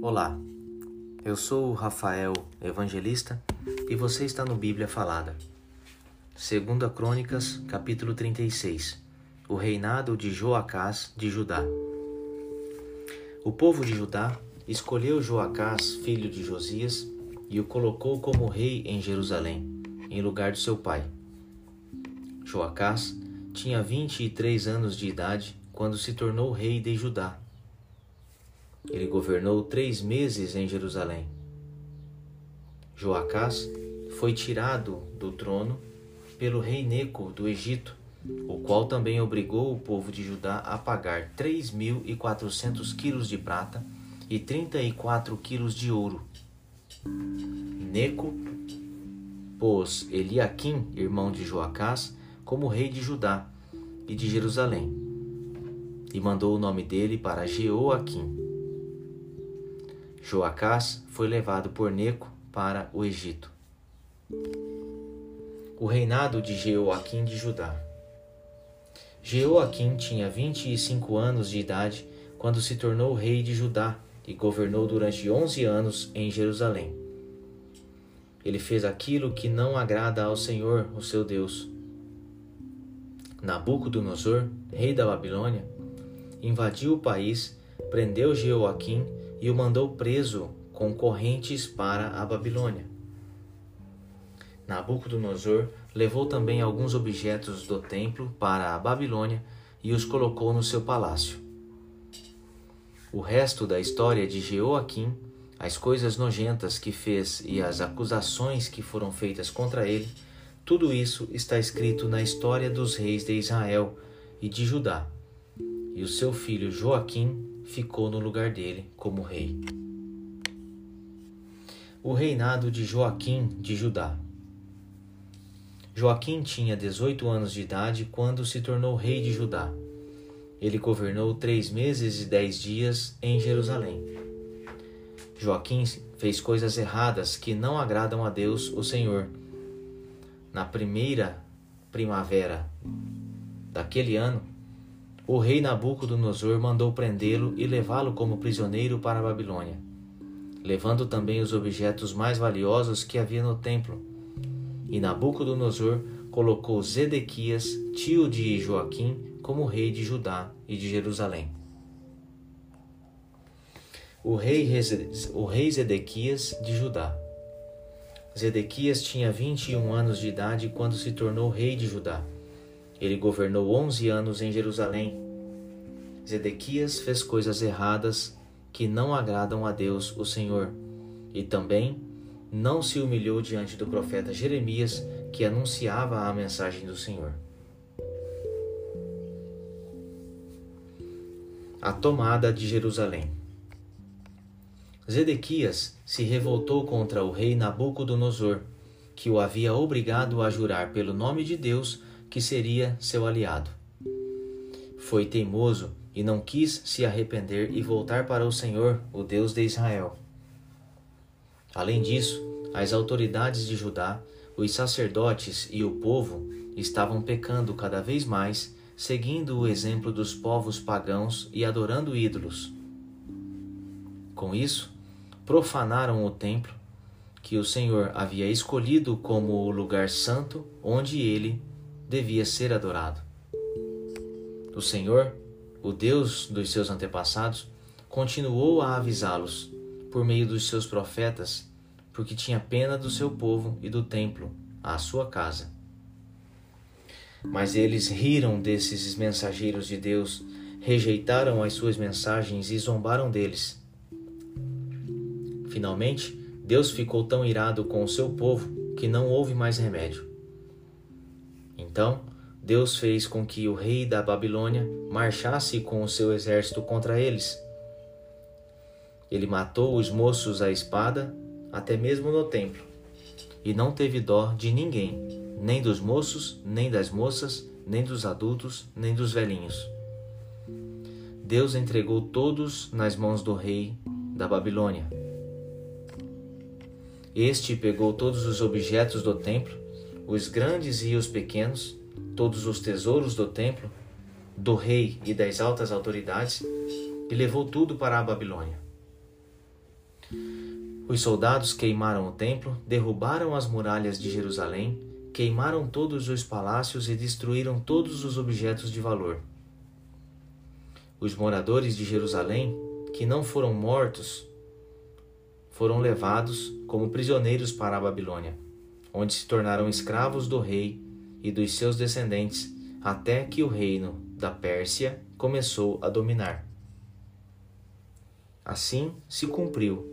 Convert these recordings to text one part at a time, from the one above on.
Olá, eu sou o Rafael Evangelista e você está no Bíblia Falada. Segunda Crônicas, capítulo 36. O reinado de Joacás de Judá. O povo de Judá escolheu Joacás, filho de Josias, e o colocou como rei em Jerusalém, em lugar de seu pai. Joacás tinha vinte e três anos de idade quando se tornou rei de Judá ele governou três meses em Jerusalém. Joacás foi tirado do trono pelo rei Neco do Egito, o qual também obrigou o povo de Judá a pagar três mil e quatrocentos quilos de prata e trinta e quatro quilos de ouro. Neco pôs Eliaquim, irmão de Joacás, como rei de Judá e de Jerusalém, e mandou o nome dele para Jeoaquim. Joacás foi levado por Neco para o Egito. O reinado de Jeoaquim de Judá. Jeoaquim tinha vinte e cinco anos de idade quando se tornou rei de Judá e governou durante onze anos em Jerusalém. Ele fez aquilo que não agrada ao Senhor, o seu Deus. Nabucodonosor, rei da Babilônia, invadiu o país, prendeu Jeoaquim e o mandou preso com correntes para a Babilônia. Nabucodonosor levou também alguns objetos do templo para a Babilônia e os colocou no seu palácio. O resto da história de Jeoaquim, as coisas nojentas que fez e as acusações que foram feitas contra ele, tudo isso está escrito na história dos reis de Israel e de Judá. E o seu filho Joaquim ficou no lugar dele como rei. O reinado de Joaquim de Judá. Joaquim tinha 18 anos de idade quando se tornou rei de Judá. Ele governou três meses e dez dias em Jerusalém. Joaquim fez coisas erradas que não agradam a Deus, o Senhor. Na primeira primavera daquele ano, o rei Nabucodonosor mandou prendê-lo e levá-lo como prisioneiro para a Babilônia, levando também os objetos mais valiosos que havia no templo. E Nabucodonosor colocou Zedequias, tio de Joaquim, como rei de Judá e de Jerusalém. O rei, o rei Zedequias de Judá. Zedequias tinha 21 anos de idade quando se tornou rei de Judá ele governou onze anos em Jerusalém. Zedequias fez coisas erradas que não agradam a Deus, o Senhor, e também não se humilhou diante do profeta Jeremias, que anunciava a mensagem do Senhor. A tomada de Jerusalém. Zedequias se revoltou contra o rei Nabucodonosor, que o havia obrigado a jurar pelo nome de Deus que seria seu aliado. Foi teimoso e não quis se arrepender e voltar para o Senhor, o Deus de Israel. Além disso, as autoridades de Judá, os sacerdotes e o povo estavam pecando cada vez mais, seguindo o exemplo dos povos pagãos e adorando ídolos. Com isso, profanaram o templo que o Senhor havia escolhido como o lugar santo onde ele devia ser adorado. O Senhor, o Deus dos seus antepassados, continuou a avisá-los por meio dos seus profetas, porque tinha pena do seu povo e do templo, à sua casa. Mas eles riram desses mensageiros de Deus, rejeitaram as suas mensagens e zombaram deles. Finalmente, Deus ficou tão irado com o seu povo que não houve mais remédio. Então, Deus fez com que o rei da Babilônia marchasse com o seu exército contra eles. Ele matou os moços à espada, até mesmo no templo, e não teve dó de ninguém, nem dos moços, nem das moças, nem dos adultos, nem dos velhinhos. Deus entregou todos nas mãos do rei da Babilônia. Este pegou todos os objetos do templo os grandes e os pequenos, todos os tesouros do templo, do rei e das altas autoridades, e levou tudo para a Babilônia. Os soldados queimaram o templo, derrubaram as muralhas de Jerusalém, queimaram todos os palácios e destruíram todos os objetos de valor. Os moradores de Jerusalém, que não foram mortos, foram levados como prisioneiros para a Babilônia, onde se tornaram escravos do rei e dos seus descendentes, até que o reino da Pérsia começou a dominar. Assim se cumpriu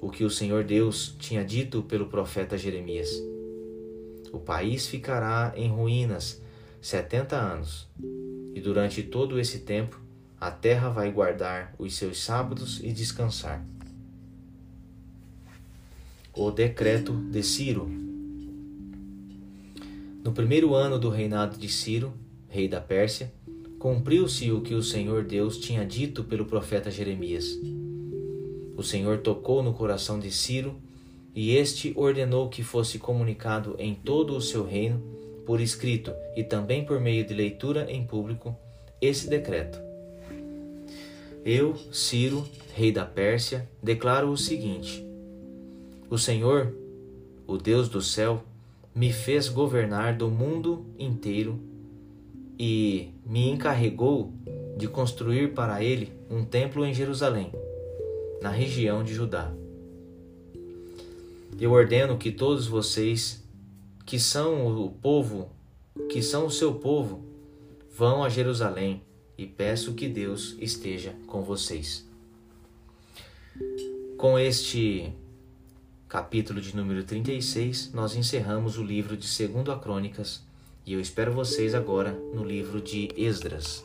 o que o Senhor Deus tinha dito pelo profeta Jeremias. O país ficará em ruínas setenta anos, e durante todo esse tempo a terra vai guardar os seus sábados e descansar. O decreto de Ciro. No primeiro ano do reinado de Ciro, rei da Pérsia, cumpriu-se o que o Senhor Deus tinha dito pelo profeta Jeremias. O Senhor tocou no coração de Ciro, e este ordenou que fosse comunicado em todo o seu reino, por escrito e também por meio de leitura em público, esse decreto. Eu, Ciro, rei da Pérsia, declaro o seguinte: O Senhor, o Deus do céu, me fez governar do mundo inteiro e me encarregou de construir para ele um templo em Jerusalém na região de Judá. Eu ordeno que todos vocês, que são o povo, que são o seu povo, vão a Jerusalém e peço que Deus esteja com vocês. Com este capítulo de número 36, nós encerramos o livro de 2 a Crônicas e eu espero vocês agora no livro de Esdras.